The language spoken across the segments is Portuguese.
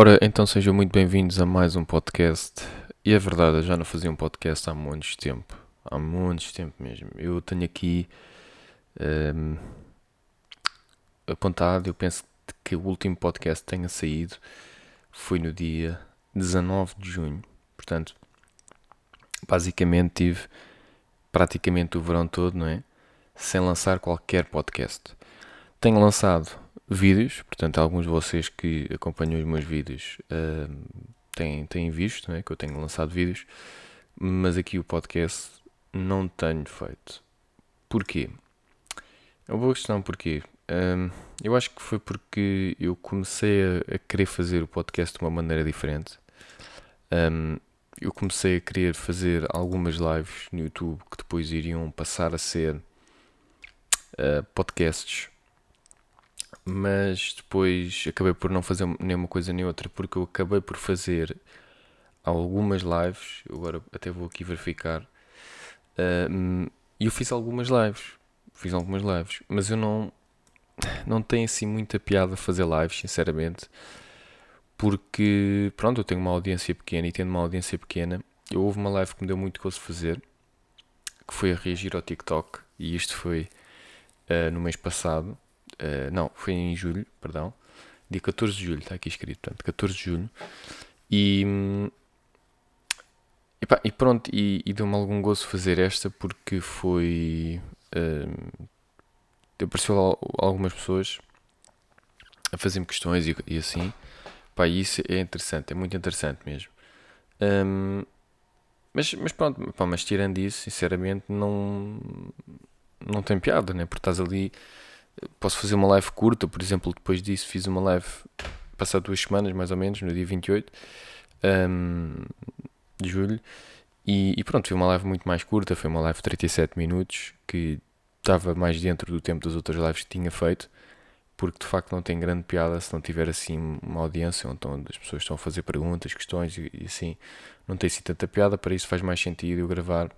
Ora, então sejam muito bem-vindos a mais um podcast. E é verdade, eu já não fazia um podcast há muito tempo. Há muito tempo mesmo. Eu tenho aqui um, apontado, eu penso que o último podcast tenha saído foi no dia 19 de junho. Portanto, basicamente tive praticamente o verão todo, não é? Sem lançar qualquer podcast. Tenho lançado vídeos, portanto, alguns de vocês que acompanham os meus vídeos uh, têm, têm visto né, que eu tenho lançado vídeos, mas aqui o podcast não tenho feito. Porquê? É uma boa questão, porquê? Um, eu acho que foi porque eu comecei a, a, querer fazer o podcast de uma maneira diferente. Um, eu comecei a querer fazer algumas lives no YouTube que depois iriam passar a ser uh, podcasts mas depois acabei por não fazer nem uma coisa nem outra, porque eu acabei por fazer algumas lives, agora até vou aqui verificar, uh, e eu fiz algumas lives, fiz algumas lives, mas eu não, não tenho assim muita piada fazer lives, sinceramente, porque, pronto, eu tenho uma audiência pequena e tendo uma audiência pequena, eu houve uma live que me deu muito gosto fazer, que foi a reagir ao TikTok, e isto foi uh, no mês passado, Uh, não, foi em julho, perdão. Dia 14 de julho, está aqui escrito, portanto, 14 de julho. E, e, pá, e pronto, e, e deu-me algum gozo fazer esta porque foi. Uh, apareceu algumas pessoas a fazer-me questões e, e, assim. Pá, e isso é interessante, é muito interessante mesmo. Um, mas, mas pronto, pá, mas tirando isso, sinceramente, não, não tem piada, né? Porque estás ali posso fazer uma live curta, por exemplo, depois disso fiz uma live passado duas semanas, mais ou menos, no dia 28 um, de julho. E, e, pronto, foi uma live muito mais curta, foi uma live de 37 minutos, que estava mais dentro do tempo das outras lives que tinha feito, porque de facto não tem grande piada se não tiver assim uma audiência onde as pessoas estão a fazer perguntas, questões e, e assim, não tem assim tanta piada, para isso faz mais sentido eu gravar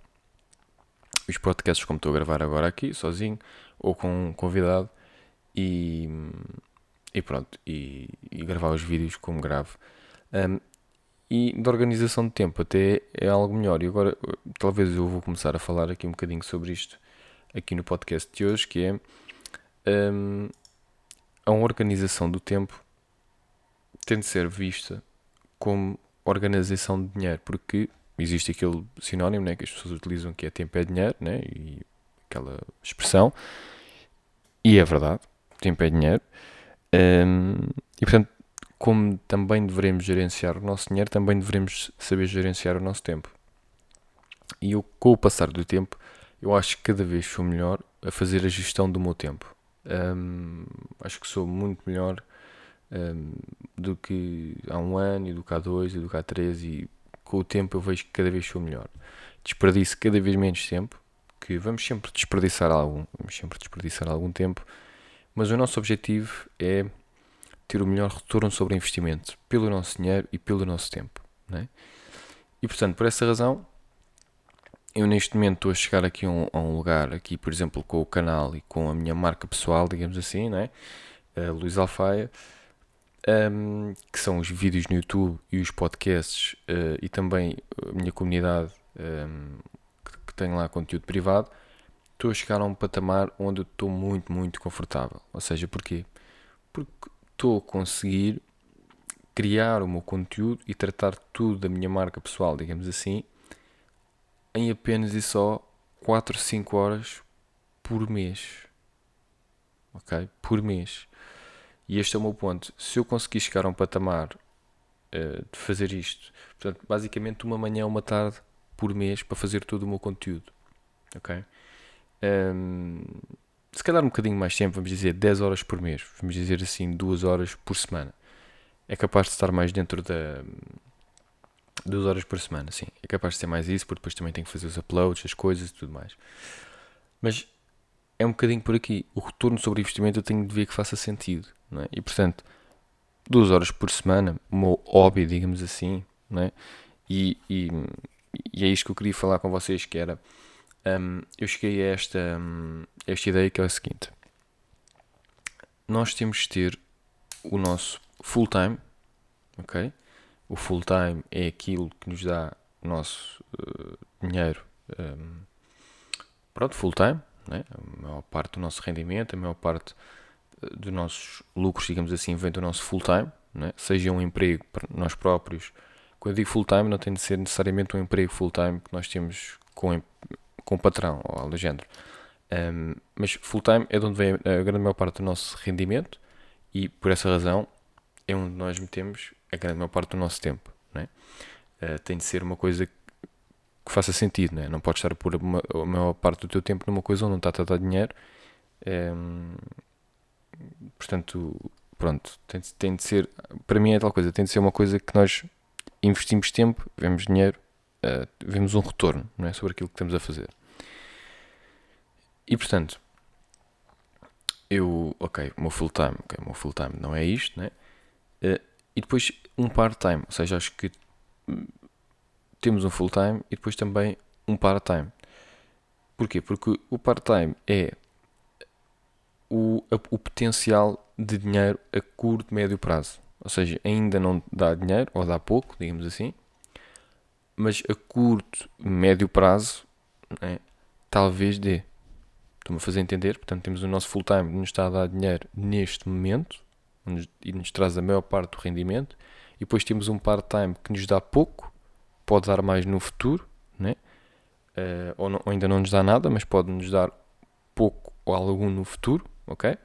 os podcasts como estou a gravar agora aqui, sozinho, ou com um convidado, e, e pronto, e, e gravar os vídeos como gravo. Um, e da organização de tempo até é algo melhor. E agora talvez eu vou começar a falar aqui um bocadinho sobre isto aqui no podcast de hoje, que é um, a organização do tempo tem de ser vista como organização de dinheiro, porque existe aquele sinónimo né, que as pessoas utilizam que é tempo é dinheiro, né, e aquela expressão, e é verdade, tempo é dinheiro. Um, e portanto, como também devemos gerenciar o nosso dinheiro, também devemos saber gerenciar o nosso tempo. E eu, com o passar do tempo, eu acho que cada vez sou melhor a fazer a gestão do meu tempo. Um, acho que sou muito melhor um, do que há um ano, e do que há dois, e do que há três, e com o tempo eu vejo que cada vez sou melhor. Desperdiço cada vez menos tempo, que vamos sempre desperdiçar algum, vamos sempre desperdiçar algum tempo, mas o nosso objetivo é ter o melhor retorno sobre investimento pelo nosso dinheiro e pelo nosso tempo. É? E portanto, por essa razão, eu neste momento estou a chegar aqui a um, a um, lugar, aqui por exemplo com o canal e com a minha marca pessoal, digamos assim, é? Uh, Luís Alfaia, um, que são os vídeos no YouTube e os podcasts uh, e também a minha comunidade um, que tenho lá conteúdo privado, estou a chegar a um patamar onde estou muito, muito confortável. Ou seja, porquê? Porque estou a conseguir criar o meu conteúdo e tratar tudo da minha marca pessoal, digamos assim, em apenas e só 4, 5 horas por mês. Ok? Por mês. E este é o meu ponto. Se eu conseguir chegar a um patamar uh, de fazer isto, portanto, basicamente uma manhã, uma tarde por mês para fazer todo o meu conteúdo. Ok? Um, se calhar um bocadinho mais tempo, vamos dizer 10 horas por mês, vamos dizer assim 2 horas por semana. É capaz de estar mais dentro da, Duas horas por semana, sim. É capaz de ser mais isso, porque depois também tenho que fazer os uploads, as coisas e tudo mais. Mas é um bocadinho por aqui. O retorno sobre investimento eu tenho de ver que faça sentido. É? E portanto, duas horas por semana, o meu hobby, digamos assim, é? E, e, e é isto que eu queria falar com vocês, que era um, eu cheguei a esta, um, esta ideia que é a seguinte. Nós temos de ter o nosso full time, ok? O full time é aquilo que nos dá o nosso uh, dinheiro, um, pronto, full time, né? a maior parte do nosso rendimento, a maior parte eh, dos nossos lucros, digamos assim, vem do nosso full time, né? seja um emprego para nós próprios. Quando eu digo full time, não tem de ser necessariamente um emprego full time que nós temos com, com o patrão ou algo do género. Um, mas full time é de onde vem a grande maior parte do nosso rendimento e por essa razão é onde nós metemos a grande maior parte do nosso tempo. Uh, tem de ser uma coisa que faça sentido, né? não podes estar a pôr uma, a maior parte do teu tempo numa coisa onde não está a dar dinheiro. Portanto, pronto, tem, tem de ser, para mim é tal coisa, tem de ser uma coisa que nós investimos tempo, vemos dinheiro, uh, vemos um retorno não é? sobre aquilo que estamos a fazer. E portanto, eu, ok, o meu full time, ok, o meu full time não é isto, né? Uh, e depois um part-time, ou seja, acho que temos um full time e depois também um part-time. Porquê? Porque o part-time é o, o potencial de dinheiro a curto, médio prazo. Ou seja, ainda não dá dinheiro, ou dá pouco, digamos assim, mas a curto, médio prazo, né, talvez dê. Estou-me a fazer entender? Portanto, temos o nosso full-time que nos está a dar dinheiro neste momento e nos traz a maior parte do rendimento, e depois temos um part-time que nos dá pouco pode dar mais no futuro, né? Uh, ou, não, ou, ainda não nos dá nada, mas pode nos dar pouco ou algum no futuro, ok?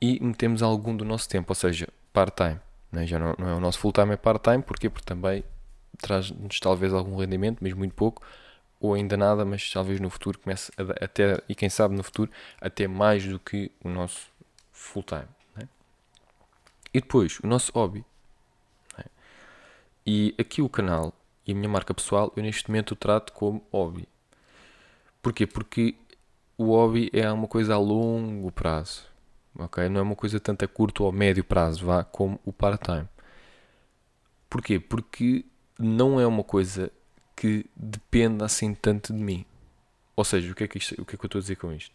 E metemos algum do nosso tempo, ou seja, part-time. Né? Já não, não, é o nosso full-time, é part-time, porquê? Porque também traz-nos talvez algum rendimento, mas muito pouco, ou ainda nada, mas talvez no futuro comece a, até, e quem sabe no futuro, até mais do que o nosso full-time. Né? E depois, o nosso hobby. E aqui o canal e a minha marca pessoal, eu neste momento o trato como hobby. Porquê? Porque o hobby é uma coisa a longo prazo. Ok? Não é uma coisa tanto a curto ou médio prazo, vá, como o part-time. Porquê? Porque não é uma coisa que dependa assim tanto de mim. Ou seja, o que é que, isto, o que, é que eu estou a dizer com isto?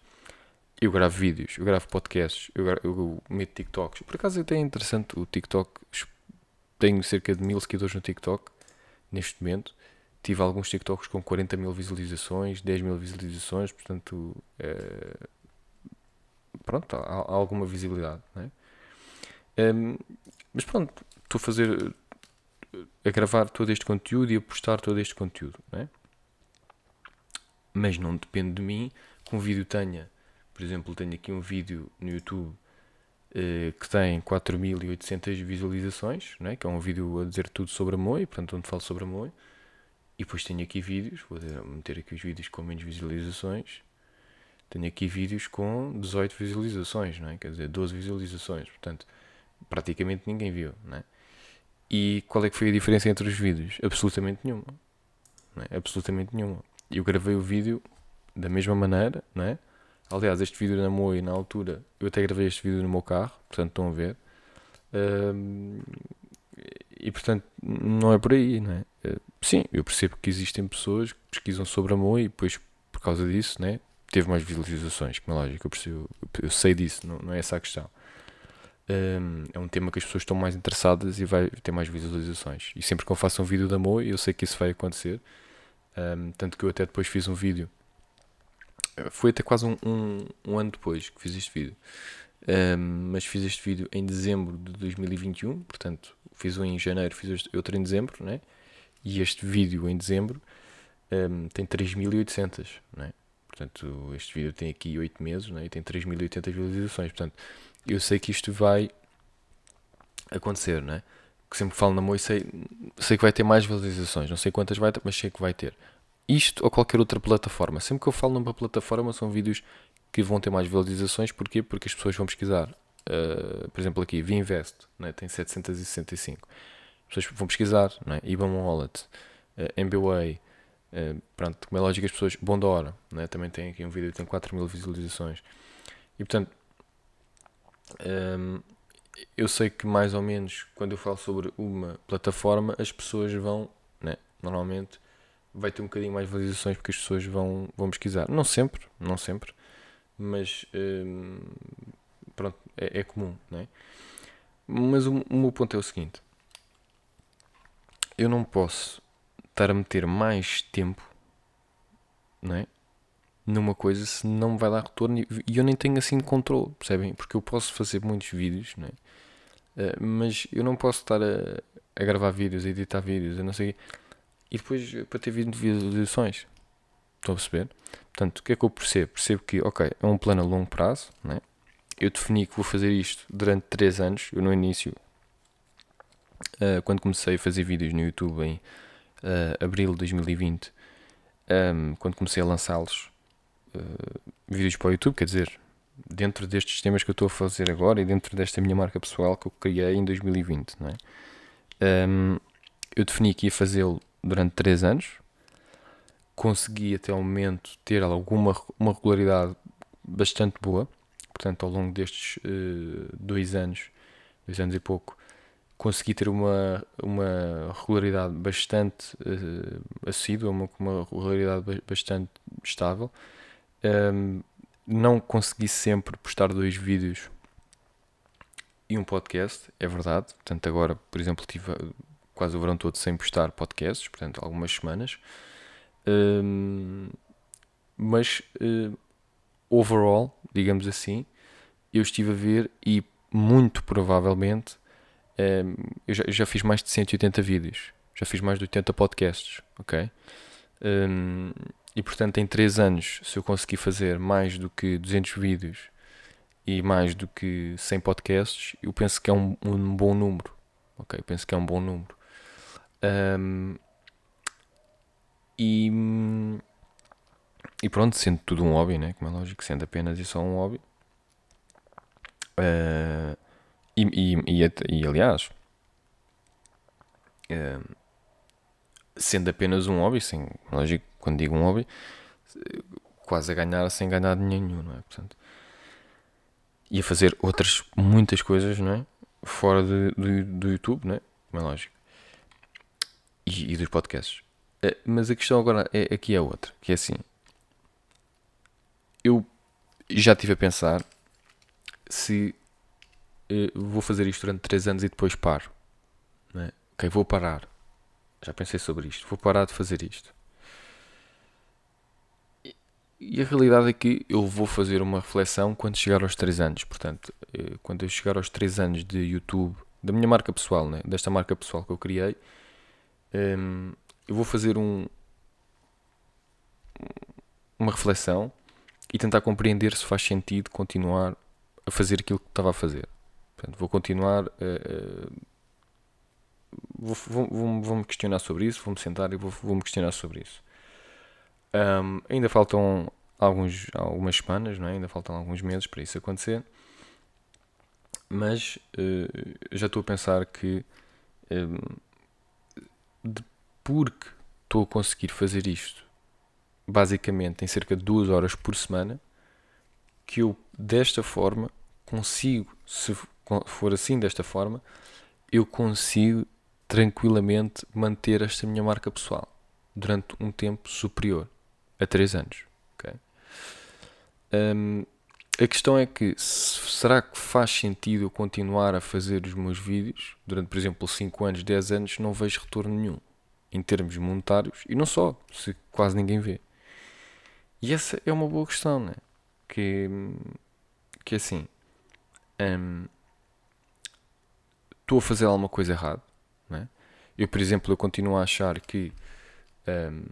Eu gravo vídeos, eu gravo podcasts, eu, gravo, eu meto TikToks. Por acaso é até interessante o TikTok tenho cerca de mil seguidores no TikTok neste momento. Tive alguns TikToks com 40 mil visualizações, 10 mil visualizações, portanto, é, pronto, há, alguma visibilidade. É? Um, mas pronto, estou a fazer, a gravar todo este conteúdo e a postar todo este conteúdo. Não é? Mas não depende de mim que um vídeo tenha, por exemplo, tenho aqui um vídeo no YouTube eh, que tem 4.800 visualizações, né? que é um vídeo a dizer tudo sobre a Moi, portanto, onde falo sobre a Moi. E depois tenho aqui vídeos, vou meter aqui os vídeos com menos visualizações. Tenho aqui vídeos com 18 visualizações, não é? quer dizer, 12 visualizações, portanto, praticamente ninguém viu. Não é? E qual é que foi a diferença entre os vídeos? Absolutamente nenhuma. É? Absolutamente nenhuma. Eu gravei o vídeo da mesma maneira, não é? Aliás, este vídeo na Moe, na altura, eu até gravei este vídeo no meu carro, portanto estão a ver. E portanto, não é por aí, não é? Uh, sim, eu percebo que existem pessoas que pesquisam sobre a Moe e depois, por causa disso, né, teve mais visualizações, como é lógico, eu, percebo, eu sei disso, não, não é essa a questão. Um, é um tema que as pessoas estão mais interessadas e vai ter mais visualizações. E sempre que eu faço um vídeo da Moe, eu sei que isso vai acontecer. Um, tanto que eu até depois fiz um vídeo foi até quase um, um, um, ano depois que fiz este vídeo. Um, mas fiz este vídeo em dezembro de 2021, portanto, fiz um em janeiro, fiz outro em dezembro, né? E este vídeo em dezembro um, tem 3800, né? Portanto, este vídeo tem aqui 8 meses né? e tem 3800 visualizações. Portanto, eu sei que isto vai acontecer, né? Que sempre falo na Moi, sei, sei que vai ter mais visualizações. Não sei quantas vai ter, mas sei que vai ter isto ou qualquer outra plataforma. Sempre que eu falo numa plataforma, são vídeos que vão ter mais visualizações. Porquê? Porque as pessoas vão pesquisar. Uh, por exemplo, aqui, Vinvest, né? tem 765. As pessoas vão pesquisar, não é? IBAN Wallet, uh, MBWay, uh, pronto, como é lógico as pessoas, Bondora, não é? também tem aqui um vídeo que tem 4 mil visualizações. E portanto, um, eu sei que mais ou menos quando eu falo sobre uma plataforma, as pessoas vão, né? normalmente, vai ter um bocadinho mais visualizações porque as pessoas vão, vão pesquisar. Não sempre, não sempre, mas um, pronto, é, é, comum, não é? Mas o, o meu ponto é o seguinte: eu não posso estar a meter mais tempo, não é? Numa coisa se não me vai dar retorno e eu nem tenho assim controle, percebem? Porque eu posso fazer muitos vídeos, não é? Uh, mas eu não posso estar a, a gravar vídeos, a editar vídeos, a não sei e depois para ter visualizações. Estão a perceber? Portanto, o que é que eu percebo? Percebo que, ok, é um plano a longo prazo, né? eu defini que vou fazer isto durante 3 anos. Eu, no início, uh, quando comecei a fazer vídeos no YouTube em uh, abril de 2020, um, quando comecei a lançá-los, uh, vídeos para o YouTube, quer dizer, dentro destes sistemas que eu estou a fazer agora e dentro desta minha marca pessoal que eu criei em 2020, não é? Um, eu defini que ia fazê-lo durante 3 anos, consegui até o momento ter alguma uma regularidade bastante boa, portanto, ao longo destes uh, dois anos, dois anos e pouco, consegui ter uma, uma regularidade bastante uh, assídua, uma, uma regularidade bastante estável. Um, não consegui sempre postar dois vídeos e um podcast, é verdade. Portanto, agora, por exemplo, tive quase o verão todo sem postar podcasts, portanto, algumas semanas. Um, mas, uh, overall, digamos assim, eu estive a ver e muito provavelmente um, eu, já, eu, já, fiz mais de 180 vídeos, já fiz mais de 80 podcasts, ok? Um, e portanto, em 3 anos, se eu conseguir fazer mais do que 200 vídeos e mais do que 100 podcasts, eu penso que é um, um bom número, ok? Eu penso que é um bom número. Um, e, e pronto, sendo tudo um hobby, né? como é lógico, sendo apenas e só um hobby. Uh, e, e, e, e, aliás, uh, sendo apenas um hobby, sem, lógico, quando digo um hobby, quase a ganhar sem ganhar dinheiro nenhum, não é? Portanto, e a fazer outras muitas coisas, não é? Fora de, do, do YouTube, não é? Como é lógico e, e dos podcasts. Uh, mas a questão agora é, aqui é outra, que é assim. Eu já estive a pensar se vou fazer isto durante 3 anos e depois paro. É? Ok, vou parar. Já pensei sobre isto. Vou parar de fazer isto. E, a realidade é que eu vou fazer uma reflexão quando chegar aos 3 anos. Portanto, uh, quando eu chegar aos 3 anos de YouTube, da minha marca pessoal, né? desta marca pessoal que eu criei, um, eu vou fazer um, uma reflexão e tentar compreender se faz sentido continuar a fazer aquilo que estava a fazer. Portanto, vou continuar a. a vou, vou, vou, vou, me questionar sobre isso, vou-me sentar e vou, vou me questionar sobre isso. Um, ainda faltam alguns, algumas semanas, não é? ainda faltam alguns meses para isso acontecer, mas uh, já estou a pensar que um, de porque estou a conseguir fazer isto basicamente em cerca de duas horas por semana, que eu desta forma consigo, se for assim desta forma, eu consigo tranquilamente manter esta minha marca pessoal durante um tempo superior a 3 anos. Okay? Um, a questão é que será que faz sentido eu continuar a fazer os meus vídeos durante, por exemplo, 5 anos, 10 anos, não vejo retorno nenhum em termos monetários e não só, se quase ninguém vê. E essa é uma boa questão, né? Que, que assim, hum, estou a fazer alguma coisa errada, né? Eu, por exemplo, eu continuo a achar que um,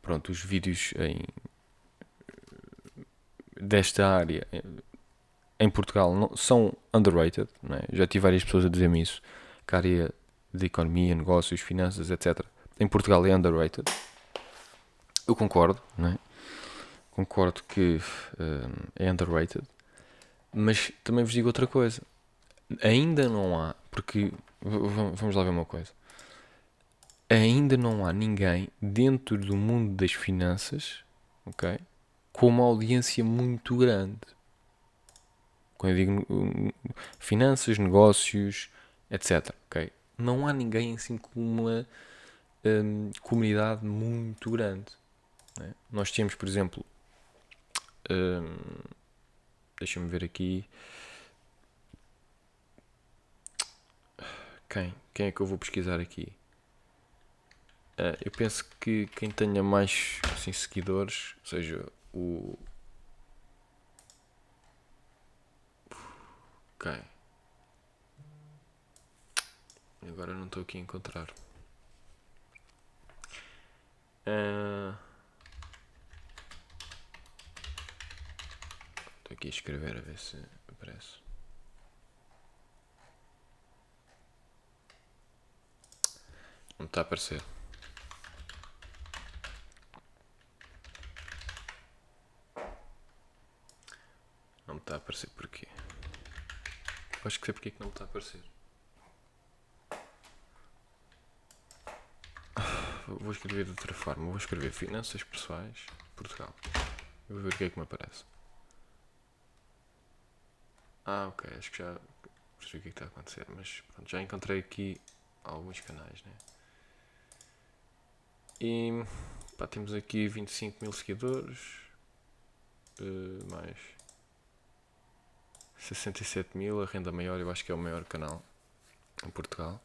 pronto, os vídeos em desta área em Portugal não, são underrated. É? Já tive várias pessoas a dizer-me isso. Que a área de economia, negócios, finanças, etc. Em Portugal é underrated. Eu concordo, é? Concordo que um, é underrated. Mas também vos digo outra coisa. Ainda não há, porque vamos lá ver uma coisa. Ainda não há ninguém dentro do mundo das finanças, ok? Com uma audiência muito grande. Quando eu digo finanças, negócios, etc. Ok? Não há ninguém assim com uma um, comunidade muito grande. Né? Nós temos, por exemplo, um, deixa-me ver aqui. Quem? Quem é que eu vou pesquisar aqui? Uh, eu penso que quem tenha mais assim, seguidores, ou seja, o. Ok. Agora não estou aqui a encontrar. Uh... Estou aqui a escrever a ver se aparece. Não está a aparecer. Não me está a aparecer porquê? Acho que sei porque é que não me está a aparecer. vou escrever de outra forma. Vou escrever Finanças Pessoais Portugal. Vou ver o que é que me aparece. Ah, ok. Acho que já percebi o que é que está a acontecer. Mas pronto, já encontrei aqui alguns canais, né? E pá, temos aqui 25 mil seguidores. Uh, mais 67 mil. A renda maior, eu acho que é o maior canal em Portugal.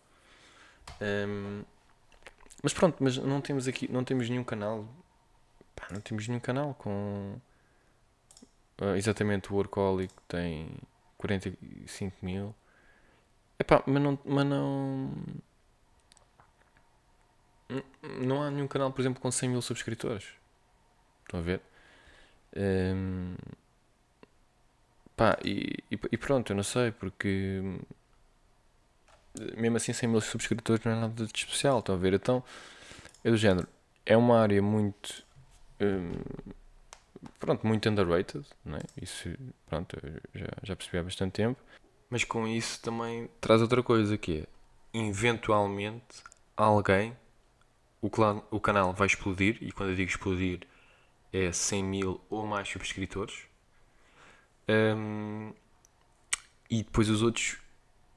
Um, mas pronto, mas não temos aqui, não temos nenhum canal. Pá, não temos nenhum canal com. Uh, exatamente o Workaholic tem 45 mil. Epá, mas não. Mas não. Não há nenhum canal, por exemplo, com 100 mil subscritores. Estão a ver? Um, pá, e, e, pronto, eu não sei, porque mesmo assim 100 mil subscritores não é nada de especial, estão a ver? Então, é do género, é uma área muito hum, pronto, muito underrated, não é? Isso, pronto, já, já percebi há bastante tempo. Mas com isso também traz outra coisa que é, eventualmente, alguém, o, clã, o canal vai explodir, e quando eu digo explodir, é 100 mil ou mais subscritores. Um, e depois os outros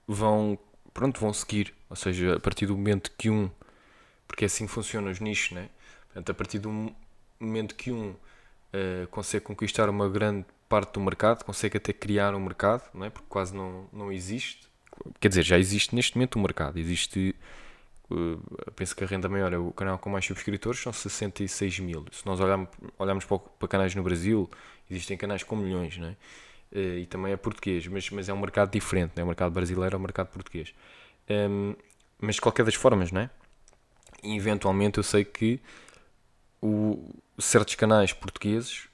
vão pronto, vão seguir. Ou seja, a partir do momento que um, porque assim funciona os nichos, né? Portanto, a partir do momento que um uh, consegue conquistar uma grande parte do mercado, consegue até criar um mercado, não é? porque quase não, não existe. Quer dizer, já existe neste momento um mercado. Existe, penso que a renda maior é o canal com mais subscritores, são 66 mil. Se nós olharmos, olharmos para, canais no Brasil, existem canais com milhões, é? Eh, e também é português, mas, mas é um mercado diferente, é? o mercado brasileiro é o mercado português. Um, mas de qualquer das formas, é? E eventualmente eu sei que o, certos canais portugueses,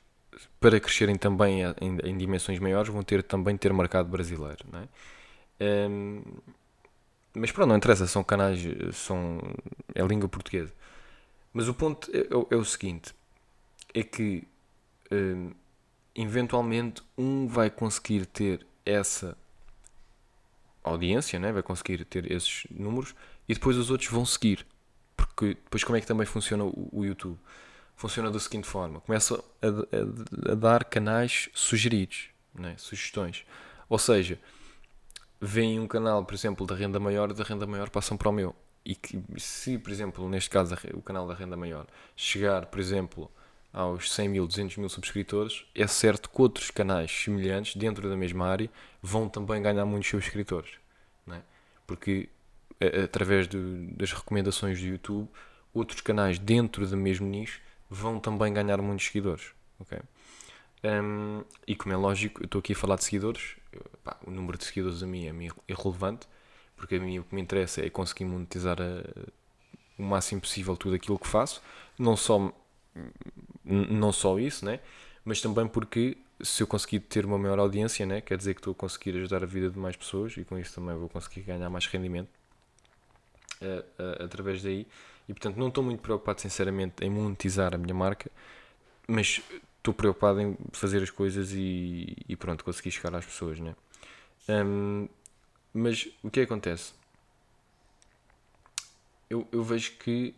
para crescerem também em, em, dimensões maiores, vão ter também ter mercado brasileiro, não é? Um, mas pronto, não interessa, são canais, são, é língua portuguesa. Mas o ponto é, é, é o seguinte: é que um, eventualmente um vai conseguir ter essa audiência, né? vai conseguir ter esses números e depois os outros vão seguir. Porque depois como é que também funciona o, o YouTube? Funciona da seguinte forma: começa a, a, a dar canais sugeridos, né? sugestões. Ou seja, vem um canal, por exemplo, da renda maior, da renda maior passam para o meu. E que se, por exemplo, neste caso o canal da renda maior chegar, por exemplo, aos 100 mil, 200 mil subscritores, é certo que outros canais semelhantes, dentro da mesma área, vão também ganhar muitos subscritores. É? Porque, através das recomendações do YouTube, outros canais dentro do mesmo nicho vão também ganhar muitos seguidores. Okay? Um, e como é lógico, eu estou aqui a falar de seguidores, pá, o número de seguidores a mim é irrelevante, porque a mim o que me interessa é conseguir monetizar a, o máximo possível tudo aquilo que faço, não só não só isso, né? mas também porque se eu conseguir ter uma maior audiência, né? quer dizer que estou a conseguir ajudar a vida de mais pessoas e com isso também vou conseguir ganhar mais rendimento uh, uh, através daí. E portanto, não estou muito preocupado, sinceramente, em monetizar a minha marca, mas estou preocupado em fazer as coisas e, e pronto, conseguir chegar às pessoas, né? Um, mas o que acontece? Eu, eu vejo que,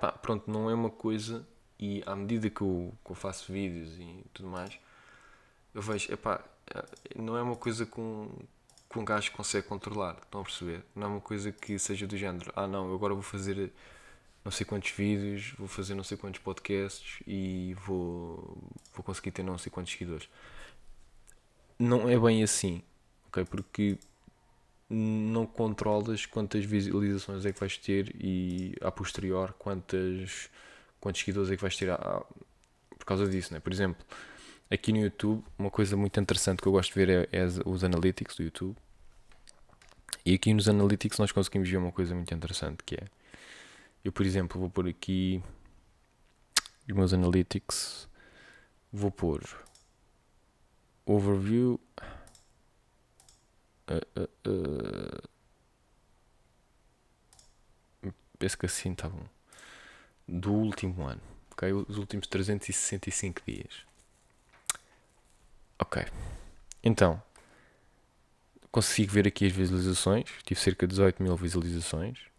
pá, pronto, não é uma coisa, e à medida que eu, que eu faço vídeos e tudo mais, eu vejo, epá, não é uma coisa com, que um gajo consegue controlar, estão a perceber? Não é uma coisa que seja do género, ah não, agora vou fazer não sei quantos vídeos, vou fazer não sei quantos podcasts e vou, vou conseguir ter não sei quantos seguidores. Não é bem assim, ok? Porque não controlas quantas visualizações é que vais ter e a posterior quantas, quantos seguidores é que vais ter a, por causa disso, né? Por exemplo, aqui no YouTube, uma coisa muito interessante que eu gosto de ver é, é os analytics do YouTube. E aqui nos analytics nós conseguimos ver uma coisa muito interessante que é eu, por exemplo, vou pôr aqui os meus analytics. Vou pôr overview. Uh, uh, uh. Penso que assim está bom. Do último ano. Ok? Os últimos 365 dias. Ok. Então. Consigo ver aqui as visualizações. Tive cerca de 18 mil visualizações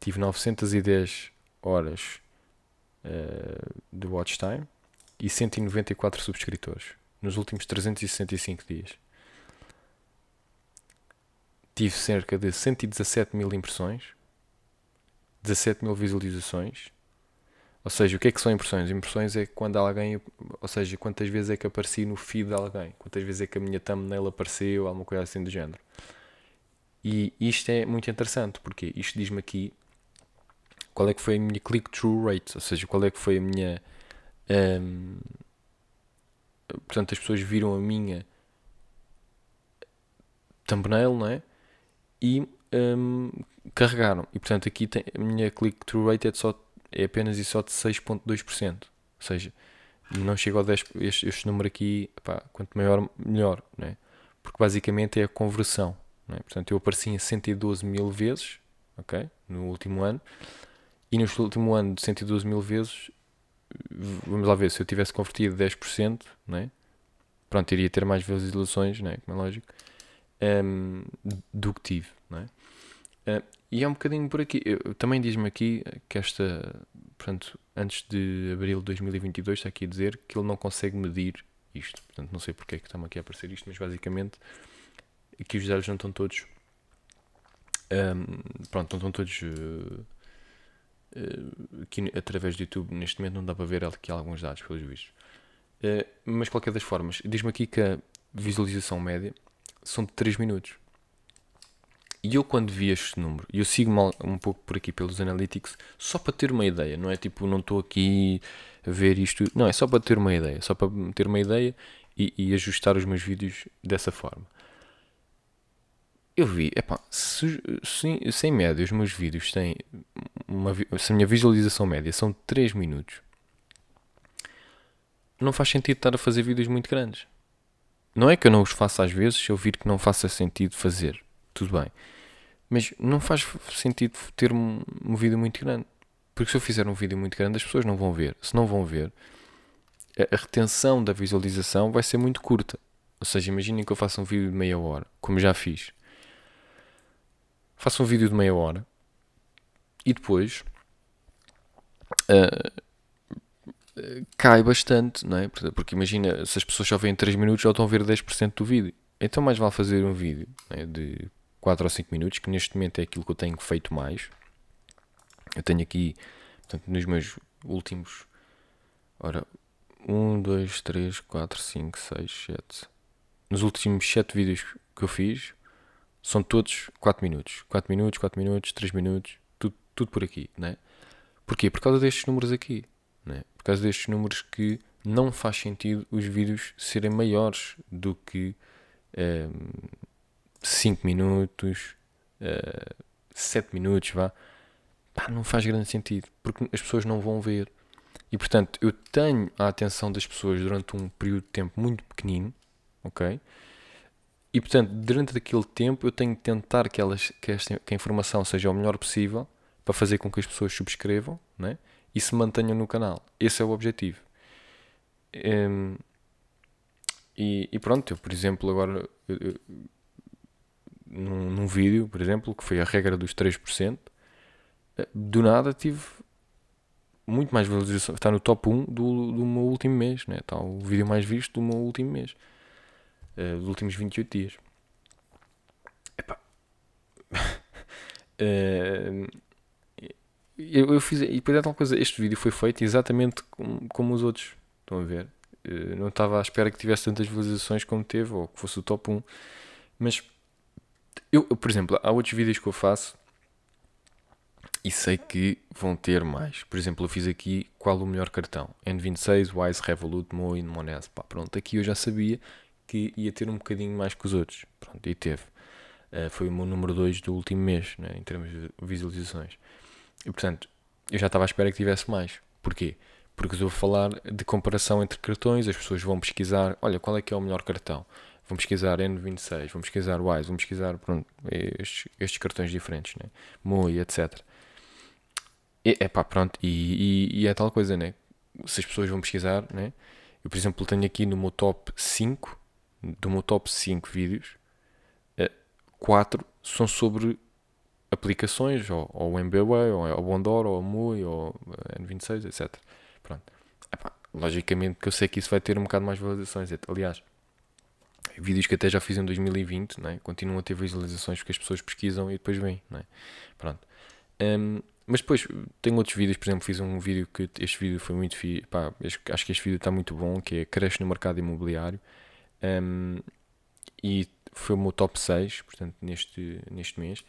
tive 910 horas uh, de watch time e 194 subscritores nos últimos 365 dias. Tive cerca de 117 mil impressões, 17 mil visualizações. Ou seja, o que é que são impressões? Impressões é quando alguém, ou seja, quantas vezes é que apareci no feed de alguém, quantas vezes é que a minha thumbnail apareceu, alguma coisa assim do género. E isto é muito interessante, porque isto diz-me aqui qual é que foi a minha click-through rate, ou seja, qual é que foi a minha. Um, portanto, as pessoas viram a minha thumbnail, não é? E um, carregaram. E portanto, aqui tem, a minha click-through rate é, de só, é apenas e só de 6,2%. Ou seja, não chega ao 10%. Este, este número aqui, pá, quanto maior, melhor, não é? Porque basicamente é a conversão. É? Portanto, eu apareci em 112 mil vezes, ok? No último ano e neste último ano de 112 mil vezes, vamos lá ver, se eu tivesse convertido 10%, né? pronto, iria ter mais visualizações, né? como é lógico, um, do que tive. Uh, e é um bocadinho por aqui. Eu, também diz-me aqui que esta, portanto, antes de abril de 2022, está aqui a dizer que ele não consegue medir isto. Portanto, não sei porque é que está-me aqui a aparecer isto, mas basicamente aqui os dados não estão todos. Um, pronto, não estão todos. Uh, uh, aqui através do YouTube, neste momento não dá para ver aqui alguns dados, pelos vistos. Uh, mas, qualquer das formas, diz-me aqui que a visualização média são de 3 minutos. E eu, quando vi este número, e eu sigo mal, um pouco por aqui pelos analytics, só para ter uma ideia, não é tipo, não estou aqui a ver isto, não, é só para ter uma ideia, só para ter uma ideia e, e ajustar os meus vídeos dessa forma eu vi, epá, se, se, se em média os meus vídeos têm uma, se a minha visualização média são 3 minutos, não faz sentido estar a fazer vídeos muito grandes. Não é que eu não os faça às vezes, se eu vir que não faça sentido fazer, tudo bem. Mas não faz sentido ter um, um vídeo muito grande. Porque se eu fizer um vídeo muito grande, as pessoas não vão ver. Se não vão ver, a, a retenção da visualização vai ser muito curta. Ou seja, imaginem que eu faça um vídeo de meia hora, como já fiz faço um vídeo de meia hora e depois uh, cai bastante, não é? Porque imagina, se as pessoas só veem 3 minutos, já estão a ver 10% do vídeo. Então mais vale fazer um vídeo é? de 4 ou 5 minutos, que neste momento é aquilo que eu tenho feito mais. Eu tenho aqui, portanto, nos meus últimos. Ora, 1, 2, 3, 4, 5, 6, 7. Nos últimos 7 vídeos que eu fiz, são todos 4 minutos. 4 minutos, 4 minutos, 3 minutos, tudo, por aqui, né? Porquê? Por causa destes números aqui, né? Por causa destes números que não faz sentido os vídeos serem maiores do que um, ehm, 5 minutos, uh, eh, 7 minutos, vá. Pá, não faz grande sentido, porque as pessoas não vão ver. E portanto, eu tenho a atenção das pessoas durante um período de tempo muito pequenino, ok? E portanto, durante aquele tempo eu tenho que tentar que, elas, que, esta, que a informação seja o melhor possível para fazer com que as pessoas subscrevam né? e se mantenham no canal. Esse é o objetivo. Um, e, e, pronto, eu, por exemplo, agora eu, eu, num, num vídeo, por exemplo, que foi a regra dos 3%, eh, do nada tive muito mais visualização. Está no top 1 do, do meu último mês, né? está o vídeo mais visto do meu último mês, uh, dos últimos 28 dias. Epá. uh, eu, eu fiz, e depois é tal coisa, este vídeo foi feito exatamente como, como os outros, estão a ver? Uh, não estava à espera que tivesse tantas visualizações como teve, ou que fosse o top 1, mas eu, por exemplo, há outros vídeos que eu faço e sei que vão ter mais. Por exemplo, eu fiz aqui qual o melhor cartão: N26, Wise, Revolut, Moi, Monese. Pá, pronto, aqui eu já sabia que ia ter um bocadinho mais que os outros. Pronto, e teve. Uh, foi o meu número 2 do último mês, né, em termos de visualizações. E portanto, eu já estava à espera que tivesse mais. Porquê? Porque eu vou falar de comparação entre cartões, as pessoas vão pesquisar, olha, qual é que é o melhor cartão? Vão pesquisar N26, vão pesquisar Wise, vão pesquisar, pronto, estes, estes cartões diferentes, né? MOI, etc. É pá, pronto, e, e, e, é tal coisa, né? Se as pessoas vão pesquisar, né? Eu, por exemplo, tenho aqui no meu top 5, do meu top 5 vídeos, 4 eh, são sobre aplicações, ou, ou o MBWay, ou o Bondor, ou o MUI, ou N26, etc. Pronto. Epá, logicamente que eu sei que isso vai ter um bocado mais visualizações. Aliás, vídeos que até já fiz em 2020, né? continuam a ter visualizações porque as pessoas pesquisam e depois vêm. Né? Pronto. Um, mas depois tenho outros vídeos, por exemplo, fiz um vídeo que este vídeo foi muito fi, acho que este vídeo está muito bom, que é Cresce no Mercado Imobiliário. Um, e foi o meu top 6, portanto, neste, neste mês.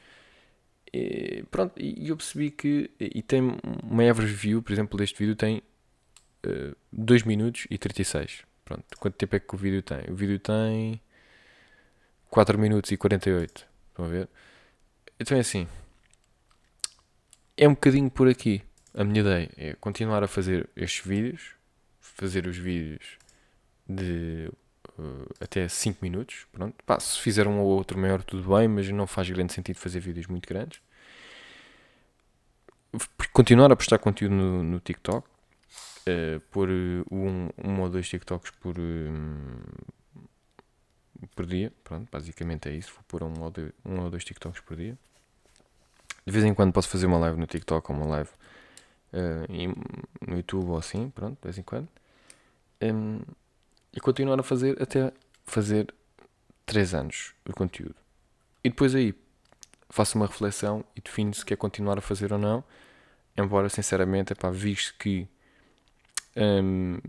E, pronto, e eu percebi que. E tem uma average view, por exemplo, deste vídeo tem uh, 2 minutos e 36. Pronto, quanto tempo é que o vídeo tem? O vídeo tem 4 minutos e 48. Estão a ver? Então é assim é um bocadinho por aqui. A minha ideia é continuar a fazer estes vídeos, fazer os vídeos de uh, até 5 minutos. Pronto. Pá, se fizer um ou outro maior, tudo bem, mas não faz grande sentido fazer vídeos muito grandes. Continuar a postar conteúdo no, no TikTok, uh, pôr um, um ou dois TikToks por, um, por dia. Pronto, basicamente é isso. Vou pôr um ou dois, um ou dois TikToks por dia. De vez em quando posso fazer uma live no TikTok ou uma live uh, no YouTube ou assim, pronto, de vez em quando. Um, e continuar a fazer até fazer 3 anos o conteúdo. E depois aí faço uma reflexão e defino se quer continuar a fazer ou não. Embora, sinceramente, epá, visto que um,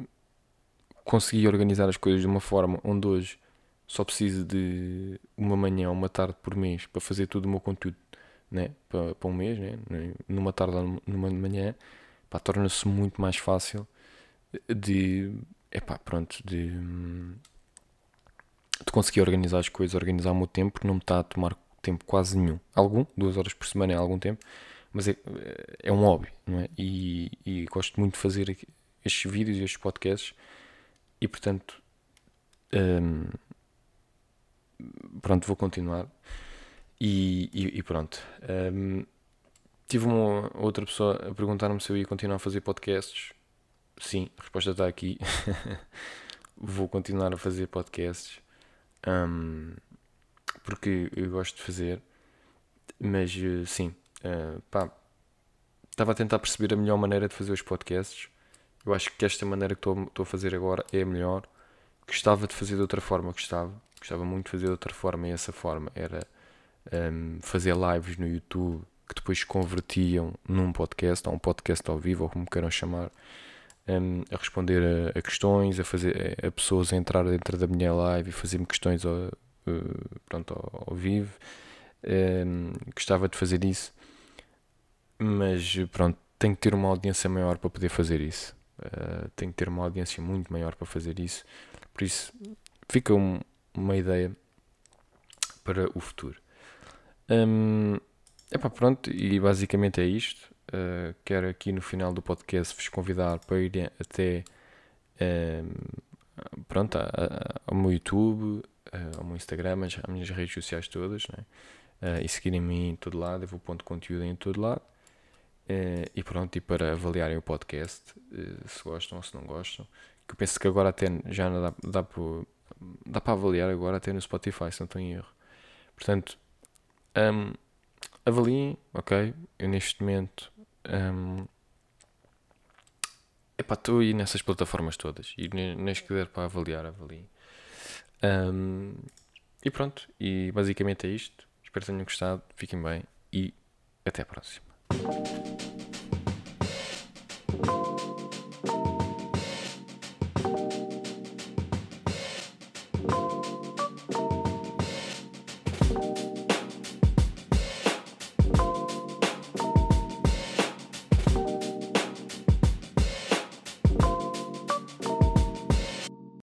consegui organizar as coisas de uma forma onde hoje só preciso de uma manhã ou uma tarde por mês para fazer todo o meu conteúdo né, para, para um mês, né, numa tarde ou numa manhã, torna-se muito mais fácil de, epá, pronto, de, de conseguir organizar as coisas, organizar o meu tempo, porque não me está a tomar tempo quase nenhum. Algum, duas horas por semana é algum tempo, mas é, é um hobby, não é? E, e gosto muito de fazer estes vídeos e estes podcasts e portanto hum, pronto, vou continuar e, e, e pronto. Um, tive uma outra pessoa a perguntar-me se eu ia continuar a fazer podcasts. Sim, a resposta está aqui. Vou continuar a fazer podcasts. Um, porque eu gosto de fazer. Mas eh, sim, uh, pá, estava a tentar perceber a melhor maneira de fazer os podcasts. Eu acho que esta maneira que estou a fazer agora é a melhor. Gostava de fazer de outra forma, gostava. Gostava muito de fazer de outra forma e essa forma era um, fazer lives no YouTube que depois convertiam num podcast, ou um podcast ao vivo, ou como queiram chamar, um, a responder a, a, questões, a fazer a pessoas a entrar dentro da minha live e fazer-me questões ao, uh, pronto, ao, ao vivo. Um, gostava de fazer isso, mas pronto, tenho que ter uma audiência maior para poder fazer isso. Uh, tenho que ter uma audiência muito maior para fazer isso. Por isso, fica um, uma ideia para o futuro. Um, pronto, e basicamente é isto. Uh, quero aqui no final do podcast vos convidar para irem até um, pronto, a, a, ao meu YouTube, uh, ao meu Instagram, as, as minhas redes sociais todas, né? Uh, e seguirem-me em todo lado, eu vou pondo conteúdo em todo lado. Uh, e pronto, e para avaliarem o podcast, se gostam ou se não gostam. Que eu penso que agora até já dá, dá, para, dá para avaliar agora até no Spotify, se não estou em erro. Portanto, Um, avaliem, ok? Eu neste momento. Um, epá, estou aí nessas plataformas todas. E nem, quiser para avaliar, avaliem. Um, e pronto. E basicamente é isto. Espero que tenham gostado. Fiquem bem. E até a próxima.